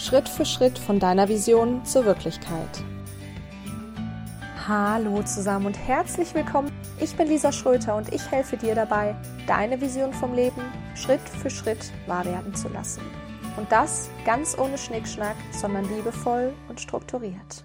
Schritt für Schritt von deiner Vision zur Wirklichkeit. Hallo zusammen und herzlich willkommen. Ich bin Lisa Schröter und ich helfe dir dabei, deine Vision vom Leben Schritt für Schritt wahr werden zu lassen. Und das ganz ohne Schnickschnack, sondern liebevoll und strukturiert.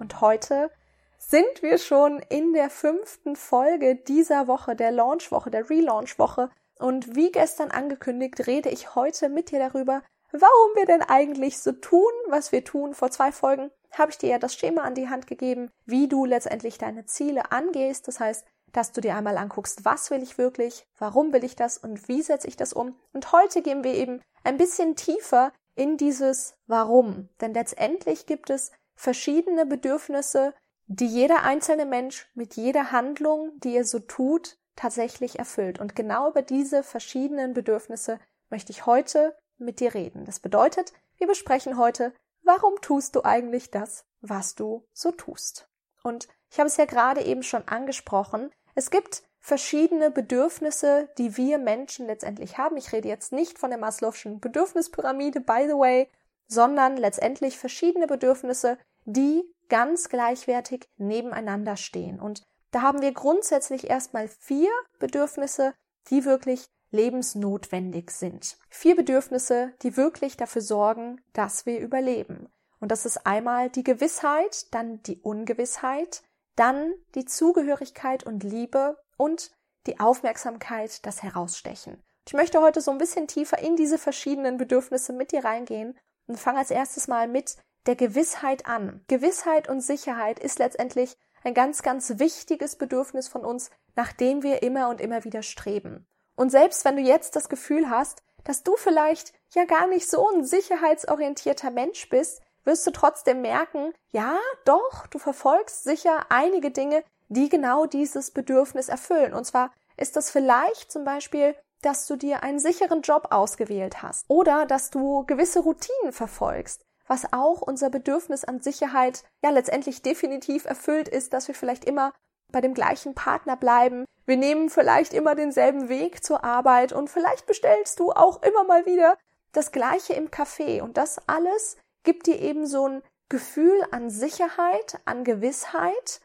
Und heute sind wir schon in der fünften Folge dieser Woche, der Launchwoche, der Relaunchwoche. Und wie gestern angekündigt, rede ich heute mit dir darüber, warum wir denn eigentlich so tun, was wir tun. Vor zwei Folgen habe ich dir ja das Schema an die Hand gegeben, wie du letztendlich deine Ziele angehst. Das heißt, dass du dir einmal anguckst, was will ich wirklich, warum will ich das und wie setze ich das um. Und heute gehen wir eben ein bisschen tiefer in dieses Warum. Denn letztendlich gibt es verschiedene Bedürfnisse, die jeder einzelne Mensch mit jeder Handlung, die er so tut, tatsächlich erfüllt. Und genau über diese verschiedenen Bedürfnisse möchte ich heute mit dir reden. Das bedeutet, wir besprechen heute, warum tust du eigentlich das, was du so tust? Und ich habe es ja gerade eben schon angesprochen. Es gibt verschiedene Bedürfnisse, die wir Menschen letztendlich haben. Ich rede jetzt nicht von der Maslow'schen Bedürfnispyramide, by the way, sondern letztendlich verschiedene Bedürfnisse, die ganz gleichwertig nebeneinander stehen. Und da haben wir grundsätzlich erstmal vier Bedürfnisse, die wirklich lebensnotwendig sind. Vier Bedürfnisse, die wirklich dafür sorgen, dass wir überleben. Und das ist einmal die Gewissheit, dann die Ungewissheit, dann die Zugehörigkeit und Liebe und die Aufmerksamkeit, das Herausstechen. Ich möchte heute so ein bisschen tiefer in diese verschiedenen Bedürfnisse mit dir reingehen und fange als erstes mal mit der Gewissheit an. Gewissheit und Sicherheit ist letztendlich ein ganz, ganz wichtiges Bedürfnis von uns, nach dem wir immer und immer wieder streben. Und selbst wenn du jetzt das Gefühl hast, dass du vielleicht ja gar nicht so ein sicherheitsorientierter Mensch bist, wirst du trotzdem merken, ja, doch, du verfolgst sicher einige Dinge, die genau dieses Bedürfnis erfüllen. Und zwar ist das vielleicht zum Beispiel, dass du dir einen sicheren Job ausgewählt hast oder dass du gewisse Routinen verfolgst, was auch unser Bedürfnis an Sicherheit ja letztendlich definitiv erfüllt ist, dass wir vielleicht immer bei dem gleichen Partner bleiben. Wir nehmen vielleicht immer denselben Weg zur Arbeit und vielleicht bestellst du auch immer mal wieder das gleiche im Café. Und das alles gibt dir eben so ein Gefühl an Sicherheit, an Gewissheit,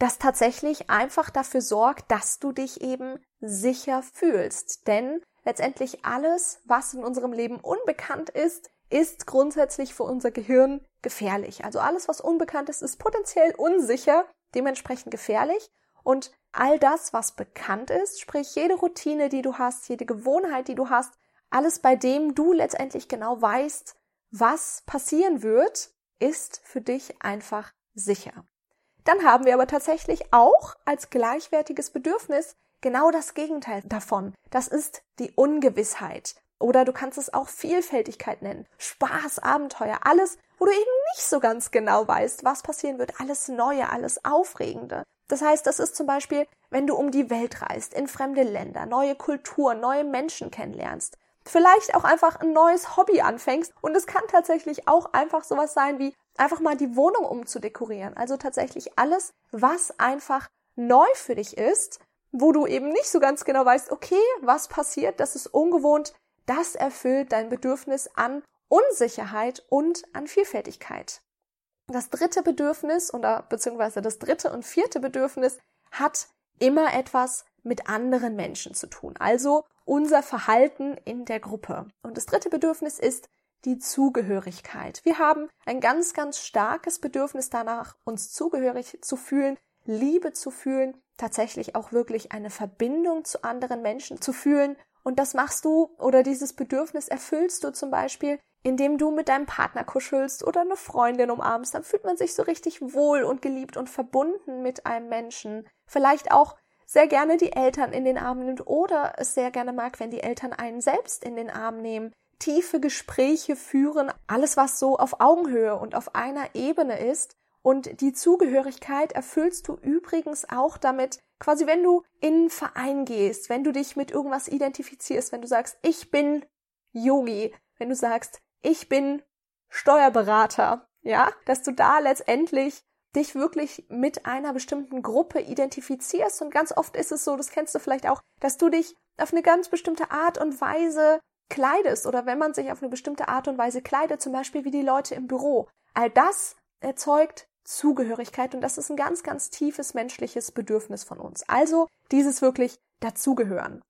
das tatsächlich einfach dafür sorgt, dass du dich eben sicher fühlst. Denn letztendlich alles, was in unserem Leben unbekannt ist, ist grundsätzlich für unser Gehirn gefährlich. Also alles, was unbekannt ist, ist potenziell unsicher dementsprechend gefährlich. Und all das, was bekannt ist, sprich jede Routine, die du hast, jede Gewohnheit, die du hast, alles bei dem du letztendlich genau weißt, was passieren wird, ist für dich einfach sicher. Dann haben wir aber tatsächlich auch als gleichwertiges Bedürfnis genau das Gegenteil davon. Das ist die Ungewissheit. Oder du kannst es auch Vielfältigkeit nennen. Spaß, Abenteuer, alles, wo du eben nicht so ganz genau weißt, was passieren wird. Alles Neue, alles Aufregende. Das heißt, das ist zum Beispiel, wenn du um die Welt reist, in fremde Länder, neue Kulturen, neue Menschen kennenlernst. Vielleicht auch einfach ein neues Hobby anfängst. Und es kann tatsächlich auch einfach sowas sein wie einfach mal die Wohnung umzudekorieren. Also tatsächlich alles, was einfach neu für dich ist, wo du eben nicht so ganz genau weißt, okay, was passiert, das ist ungewohnt, das erfüllt dein Bedürfnis an Unsicherheit und an Vielfältigkeit. Das dritte Bedürfnis oder beziehungsweise das dritte und vierte Bedürfnis hat immer etwas mit anderen Menschen zu tun. Also unser Verhalten in der Gruppe. Und das dritte Bedürfnis ist die Zugehörigkeit. Wir haben ein ganz, ganz starkes Bedürfnis danach, uns zugehörig zu fühlen, Liebe zu fühlen, tatsächlich auch wirklich eine Verbindung zu anderen Menschen zu fühlen und das machst du oder dieses Bedürfnis erfüllst du zum Beispiel, indem du mit deinem Partner kuschelst oder eine Freundin umarmst. Dann fühlt man sich so richtig wohl und geliebt und verbunden mit einem Menschen. Vielleicht auch sehr gerne die Eltern in den Arm nimmt oder es sehr gerne mag, wenn die Eltern einen selbst in den Arm nehmen. Tiefe Gespräche führen, alles was so auf Augenhöhe und auf einer Ebene ist, und die Zugehörigkeit erfüllst du übrigens auch damit, quasi wenn du in einen Verein gehst, wenn du dich mit irgendwas identifizierst, wenn du sagst, ich bin Yogi, wenn du sagst, ich bin Steuerberater, ja, dass du da letztendlich dich wirklich mit einer bestimmten Gruppe identifizierst und ganz oft ist es so, das kennst du vielleicht auch, dass du dich auf eine ganz bestimmte Art und Weise kleidest oder wenn man sich auf eine bestimmte Art und Weise kleidet, zum Beispiel wie die Leute im Büro. All das erzeugt Zugehörigkeit und das ist ein ganz, ganz tiefes menschliches Bedürfnis von uns. Also dieses wirklich dazugehören.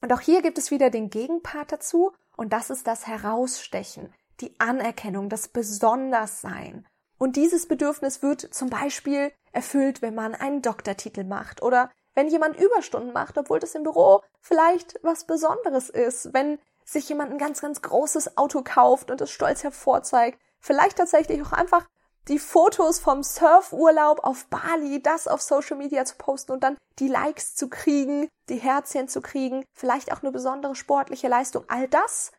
Und auch hier gibt es wieder den Gegenpart dazu und das ist das Herausstechen, die Anerkennung, das Besonderssein. Und dieses Bedürfnis wird zum Beispiel erfüllt, wenn man einen Doktortitel macht oder wenn jemand Überstunden macht, obwohl das im Büro vielleicht was Besonderes ist, wenn sich jemand ein ganz, ganz großes Auto kauft und es stolz hervorzeigt, vielleicht tatsächlich auch einfach die Fotos vom Surfurlaub auf Bali, das auf Social Media zu posten und dann die Likes zu kriegen, die Herzchen zu kriegen, vielleicht auch eine besondere sportliche Leistung. All das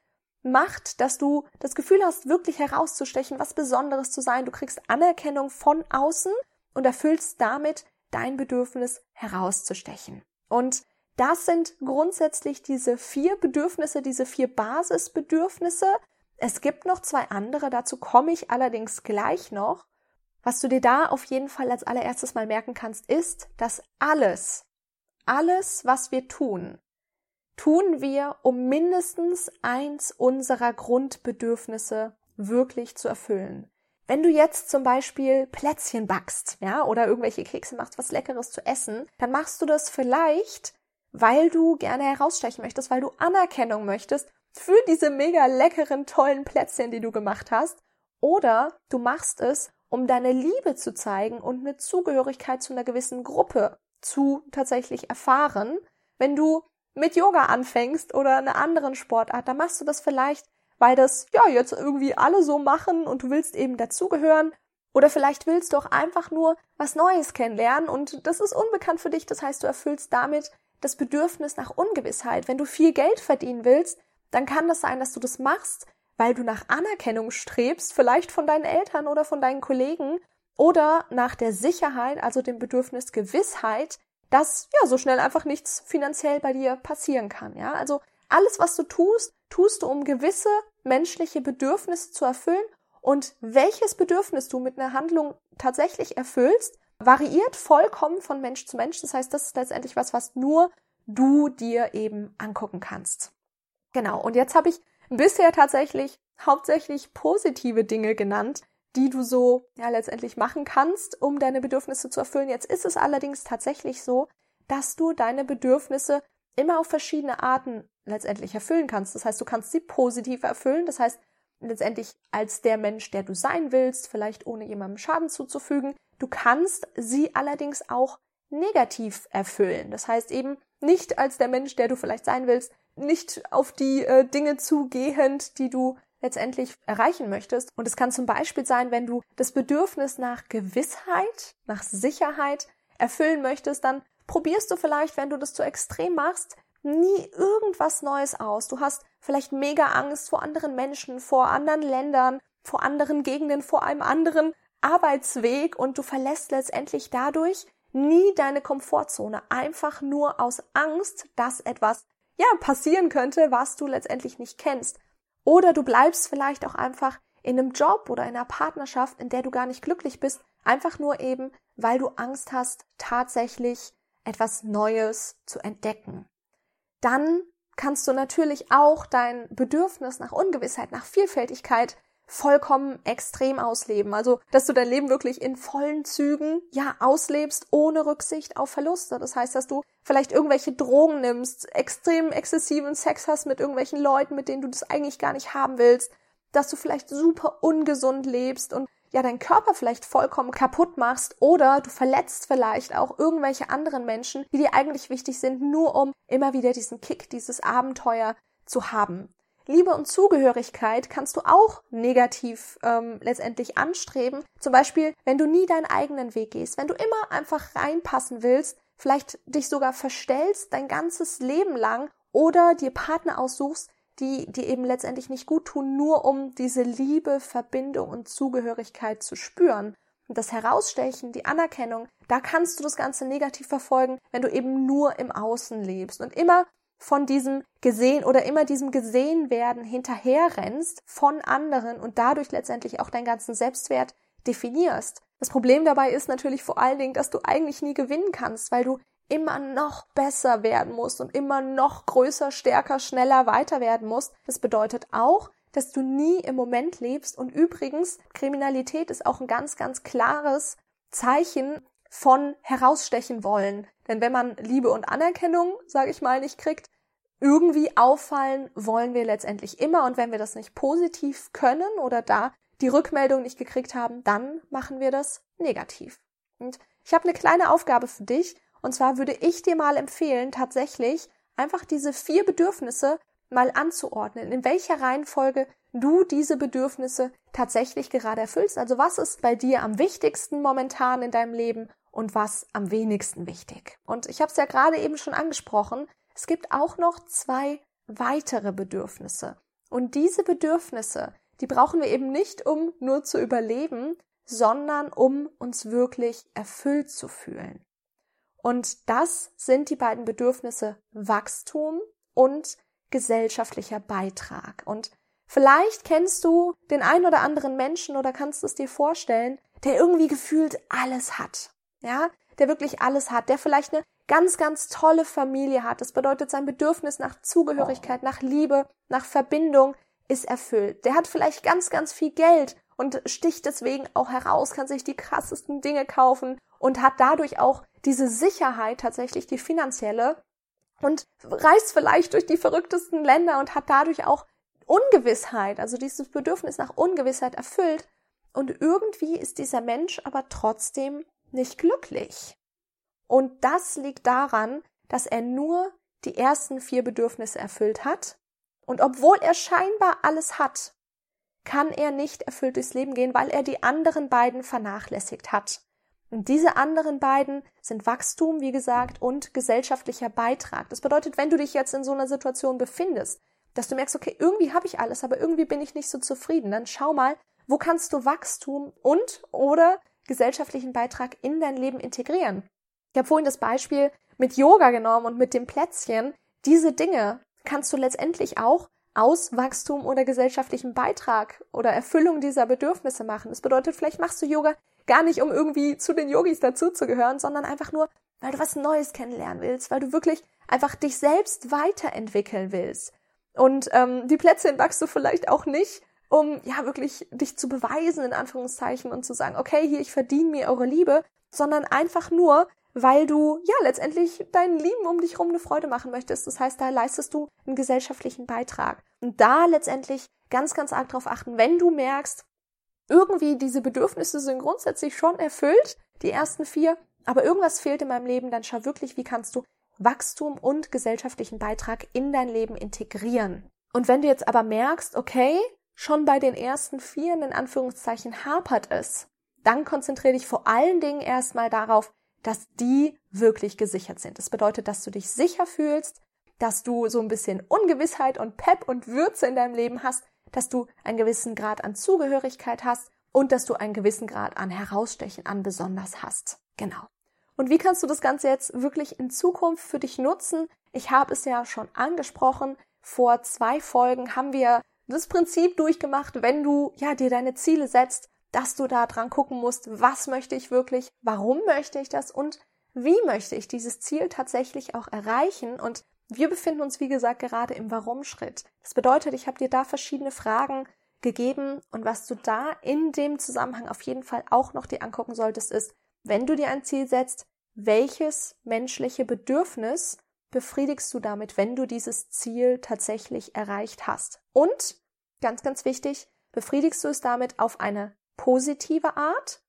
macht, dass du das Gefühl hast, wirklich herauszustechen, was Besonderes zu sein. Du kriegst Anerkennung von außen und erfüllst damit dein Bedürfnis herauszustechen. Und das sind grundsätzlich diese vier Bedürfnisse, diese vier Basisbedürfnisse. Es gibt noch zwei andere, dazu komme ich allerdings gleich noch. Was du dir da auf jeden Fall als allererstes mal merken kannst, ist, dass alles, alles, was wir tun, tun wir, um mindestens eins unserer Grundbedürfnisse wirklich zu erfüllen. Wenn du jetzt zum Beispiel Plätzchen backst, ja, oder irgendwelche Kekse machst, was Leckeres zu essen, dann machst du das vielleicht, weil du gerne herausstechen möchtest, weil du Anerkennung möchtest für diese mega leckeren, tollen Plätzchen, die du gemacht hast. Oder du machst es, um deine Liebe zu zeigen und eine Zugehörigkeit zu einer gewissen Gruppe zu tatsächlich erfahren. Wenn du mit Yoga anfängst oder einer anderen Sportart, dann machst du das vielleicht, weil das ja jetzt irgendwie alle so machen und du willst eben dazugehören. Oder vielleicht willst du auch einfach nur was Neues kennenlernen und das ist unbekannt für dich. Das heißt, du erfüllst damit das Bedürfnis nach Ungewissheit. Wenn du viel Geld verdienen willst, dann kann das sein, dass du das machst, weil du nach Anerkennung strebst, vielleicht von deinen Eltern oder von deinen Kollegen oder nach der Sicherheit, also dem Bedürfnis Gewissheit, dass ja so schnell einfach nichts finanziell bei dir passieren kann, ja? Also alles was du tust, tust du um gewisse menschliche Bedürfnisse zu erfüllen und welches Bedürfnis du mit einer Handlung tatsächlich erfüllst, variiert vollkommen von Mensch zu Mensch. Das heißt, das ist letztendlich was, was nur du dir eben angucken kannst. Genau. Und jetzt habe ich bisher tatsächlich hauptsächlich positive Dinge genannt, die du so ja letztendlich machen kannst, um deine Bedürfnisse zu erfüllen. Jetzt ist es allerdings tatsächlich so, dass du deine Bedürfnisse immer auf verschiedene Arten letztendlich erfüllen kannst. Das heißt, du kannst sie positiv erfüllen. Das heißt, letztendlich als der Mensch, der du sein willst, vielleicht ohne jemandem Schaden zuzufügen. Du kannst sie allerdings auch negativ erfüllen. Das heißt eben nicht als der Mensch, der du vielleicht sein willst, nicht auf die äh, Dinge zugehend, die du letztendlich erreichen möchtest. Und es kann zum Beispiel sein, wenn du das Bedürfnis nach Gewissheit, nach Sicherheit erfüllen möchtest, dann probierst du vielleicht, wenn du das zu extrem machst, nie irgendwas Neues aus. Du hast vielleicht mega Angst vor anderen Menschen, vor anderen Ländern, vor anderen Gegenden, vor einem anderen Arbeitsweg und du verlässt letztendlich dadurch nie deine Komfortzone, einfach nur aus Angst, dass etwas ja passieren könnte, was du letztendlich nicht kennst. Oder du bleibst vielleicht auch einfach in einem Job oder in einer Partnerschaft, in der du gar nicht glücklich bist, einfach nur eben, weil du Angst hast, tatsächlich etwas Neues zu entdecken dann kannst du natürlich auch dein Bedürfnis nach Ungewissheit, nach Vielfältigkeit vollkommen extrem ausleben. Also, dass du dein Leben wirklich in vollen Zügen, ja, auslebst, ohne Rücksicht auf Verluste. Das heißt, dass du vielleicht irgendwelche Drogen nimmst, extrem exzessiven Sex hast mit irgendwelchen Leuten, mit denen du das eigentlich gar nicht haben willst, dass du vielleicht super ungesund lebst und ja deinen Körper vielleicht vollkommen kaputt machst oder du verletzt vielleicht auch irgendwelche anderen Menschen, die dir eigentlich wichtig sind, nur um immer wieder diesen Kick, dieses Abenteuer zu haben. Liebe und Zugehörigkeit kannst du auch negativ ähm, letztendlich anstreben. Zum Beispiel, wenn du nie deinen eigenen Weg gehst, wenn du immer einfach reinpassen willst, vielleicht dich sogar verstellst dein ganzes Leben lang oder dir Partner aussuchst, die dir eben letztendlich nicht gut tun, nur um diese Liebe, Verbindung und Zugehörigkeit zu spüren. Und das Herausstechen, die Anerkennung, da kannst du das Ganze negativ verfolgen, wenn du eben nur im Außen lebst und immer von diesem gesehen oder immer diesem gesehen werden hinterherrennst von anderen und dadurch letztendlich auch deinen ganzen Selbstwert definierst. Das Problem dabei ist natürlich vor allen Dingen, dass du eigentlich nie gewinnen kannst, weil du immer noch besser werden musst und immer noch größer, stärker, schneller weiter werden musst. Das bedeutet auch, dass du nie im Moment lebst. Und übrigens, Kriminalität ist auch ein ganz, ganz klares Zeichen von herausstechen wollen. Denn wenn man Liebe und Anerkennung, sage ich mal, nicht kriegt, irgendwie auffallen wollen wir letztendlich immer. Und wenn wir das nicht positiv können oder da die Rückmeldung nicht gekriegt haben, dann machen wir das negativ. Und ich habe eine kleine Aufgabe für dich. Und zwar würde ich dir mal empfehlen, tatsächlich einfach diese vier Bedürfnisse mal anzuordnen, in welcher Reihenfolge du diese Bedürfnisse tatsächlich gerade erfüllst. Also was ist bei dir am wichtigsten momentan in deinem Leben und was am wenigsten wichtig. Und ich habe es ja gerade eben schon angesprochen, es gibt auch noch zwei weitere Bedürfnisse. Und diese Bedürfnisse, die brauchen wir eben nicht, um nur zu überleben, sondern um uns wirklich erfüllt zu fühlen. Und das sind die beiden Bedürfnisse Wachstum und gesellschaftlicher Beitrag. Und vielleicht kennst du den ein oder anderen Menschen oder kannst es dir vorstellen, der irgendwie gefühlt alles hat. Ja, der wirklich alles hat, der vielleicht eine ganz, ganz tolle Familie hat. Das bedeutet, sein Bedürfnis nach Zugehörigkeit, nach Liebe, nach Verbindung ist erfüllt. Der hat vielleicht ganz, ganz viel Geld und sticht deswegen auch heraus, kann sich die krassesten Dinge kaufen und hat dadurch auch diese Sicherheit tatsächlich, die finanzielle und reist vielleicht durch die verrücktesten Länder und hat dadurch auch Ungewissheit, also dieses Bedürfnis nach Ungewissheit erfüllt. Und irgendwie ist dieser Mensch aber trotzdem nicht glücklich. Und das liegt daran, dass er nur die ersten vier Bedürfnisse erfüllt hat. Und obwohl er scheinbar alles hat, kann er nicht erfüllt durchs Leben gehen, weil er die anderen beiden vernachlässigt hat. Und diese anderen beiden sind Wachstum, wie gesagt, und gesellschaftlicher Beitrag. Das bedeutet, wenn du dich jetzt in so einer Situation befindest, dass du merkst, okay, irgendwie habe ich alles, aber irgendwie bin ich nicht so zufrieden, dann schau mal, wo kannst du Wachstum und oder gesellschaftlichen Beitrag in dein Leben integrieren. Ich habe vorhin das Beispiel mit Yoga genommen und mit dem Plätzchen. Diese Dinge kannst du letztendlich auch aus Wachstum oder gesellschaftlichem Beitrag oder Erfüllung dieser Bedürfnisse machen. Das bedeutet, vielleicht machst du Yoga gar nicht, um irgendwie zu den Yogis dazuzugehören, sondern einfach nur, weil du was Neues kennenlernen willst, weil du wirklich einfach dich selbst weiterentwickeln willst. Und ähm, die Plätzchen backst du vielleicht auch nicht, um ja wirklich dich zu beweisen, in Anführungszeichen, und zu sagen, okay, hier, ich verdiene mir eure Liebe, sondern einfach nur, weil du ja letztendlich deinen Lieben um dich herum eine Freude machen möchtest. Das heißt, da leistest du einen gesellschaftlichen Beitrag. Und da letztendlich ganz, ganz arg drauf achten, wenn du merkst, irgendwie diese Bedürfnisse sind grundsätzlich schon erfüllt, die ersten vier, aber irgendwas fehlt in meinem Leben, dann schau wirklich, wie kannst du Wachstum und gesellschaftlichen Beitrag in dein Leben integrieren. Und wenn du jetzt aber merkst, okay, schon bei den ersten vier in Anführungszeichen hapert es, dann konzentriere dich vor allen Dingen erstmal darauf, dass die wirklich gesichert sind. Das bedeutet, dass du dich sicher fühlst, dass du so ein bisschen Ungewissheit und Pep und Würze in deinem Leben hast, dass du einen gewissen Grad an Zugehörigkeit hast und dass du einen gewissen Grad an Herausstechen an besonders hast. Genau. Und wie kannst du das Ganze jetzt wirklich in Zukunft für dich nutzen? Ich habe es ja schon angesprochen. Vor zwei Folgen haben wir das Prinzip durchgemacht, wenn du ja dir deine Ziele setzt, dass du da dran gucken musst, was möchte ich wirklich, warum möchte ich das und wie möchte ich dieses Ziel tatsächlich auch erreichen und wir befinden uns, wie gesagt, gerade im Warum-Schritt. Das bedeutet, ich habe dir da verschiedene Fragen gegeben und was du da in dem Zusammenhang auf jeden Fall auch noch dir angucken solltest, ist, wenn du dir ein Ziel setzt, welches menschliche Bedürfnis befriedigst du damit, wenn du dieses Ziel tatsächlich erreicht hast? Und ganz, ganz wichtig, befriedigst du es damit auf eine positive Art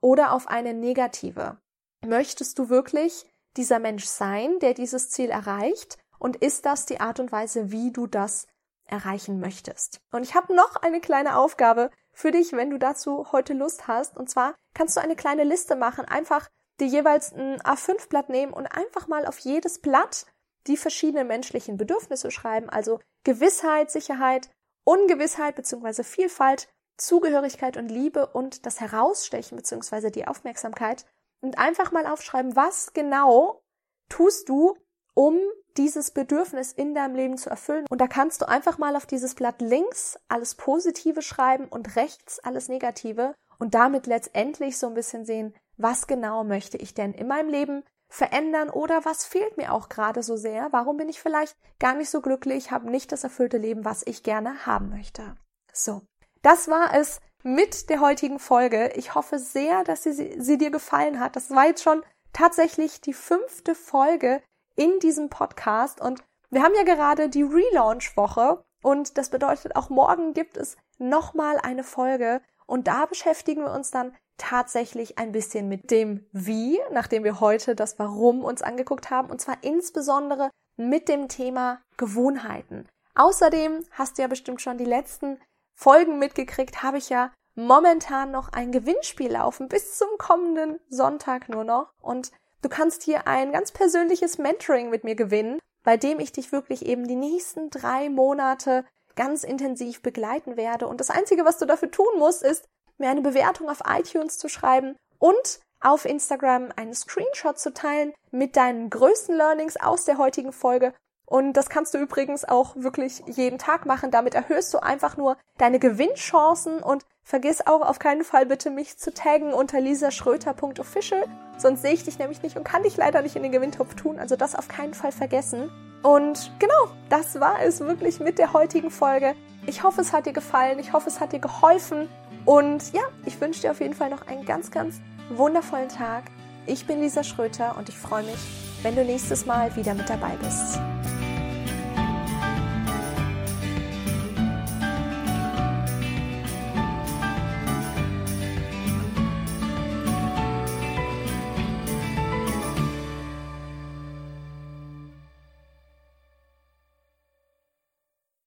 oder auf eine negative? Möchtest du wirklich dieser Mensch sein, der dieses Ziel erreicht? Und ist das die Art und Weise, wie du das erreichen möchtest? Und ich habe noch eine kleine Aufgabe für dich, wenn du dazu heute Lust hast. Und zwar kannst du eine kleine Liste machen, einfach dir jeweils ein A5-Blatt nehmen und einfach mal auf jedes Blatt die verschiedenen menschlichen Bedürfnisse schreiben, also Gewissheit, Sicherheit, Ungewissheit bzw. Vielfalt, Zugehörigkeit und Liebe und das Herausstechen bzw. die Aufmerksamkeit und einfach mal aufschreiben, was genau tust du, um dieses Bedürfnis in deinem Leben zu erfüllen. Und da kannst du einfach mal auf dieses Blatt links alles Positive schreiben und rechts alles Negative und damit letztendlich so ein bisschen sehen, was genau möchte ich denn in meinem Leben verändern oder was fehlt mir auch gerade so sehr? Warum bin ich vielleicht gar nicht so glücklich, habe nicht das erfüllte Leben, was ich gerne haben möchte? So, das war es mit der heutigen Folge. Ich hoffe sehr, dass sie, sie dir gefallen hat. Das war jetzt schon tatsächlich die fünfte Folge in diesem Podcast und wir haben ja gerade die Relaunch-Woche und das bedeutet auch morgen gibt es nochmal eine Folge und da beschäftigen wir uns dann tatsächlich ein bisschen mit dem Wie, nachdem wir heute das Warum uns angeguckt haben, und zwar insbesondere mit dem Thema Gewohnheiten. Außerdem hast du ja bestimmt schon die letzten Folgen mitgekriegt, habe ich ja momentan noch ein Gewinnspiel laufen, bis zum kommenden Sonntag nur noch. Und du kannst hier ein ganz persönliches Mentoring mit mir gewinnen, bei dem ich dich wirklich eben die nächsten drei Monate ganz intensiv begleiten werde. Und das Einzige, was du dafür tun musst, ist, mir eine Bewertung auf iTunes zu schreiben und auf Instagram einen Screenshot zu teilen mit deinen größten Learnings aus der heutigen Folge. Und das kannst du übrigens auch wirklich jeden Tag machen. Damit erhöhst du einfach nur deine Gewinnchancen und vergiss auch auf keinen Fall bitte mich zu taggen unter lisaschröter.official. Sonst sehe ich dich nämlich nicht und kann dich leider nicht in den Gewinntopf tun. Also das auf keinen Fall vergessen. Und genau, das war es wirklich mit der heutigen Folge. Ich hoffe, es hat dir gefallen. Ich hoffe, es hat dir geholfen. Und ja, ich wünsche dir auf jeden Fall noch einen ganz, ganz wundervollen Tag. Ich bin Lisa Schröter und ich freue mich, wenn du nächstes Mal wieder mit dabei bist.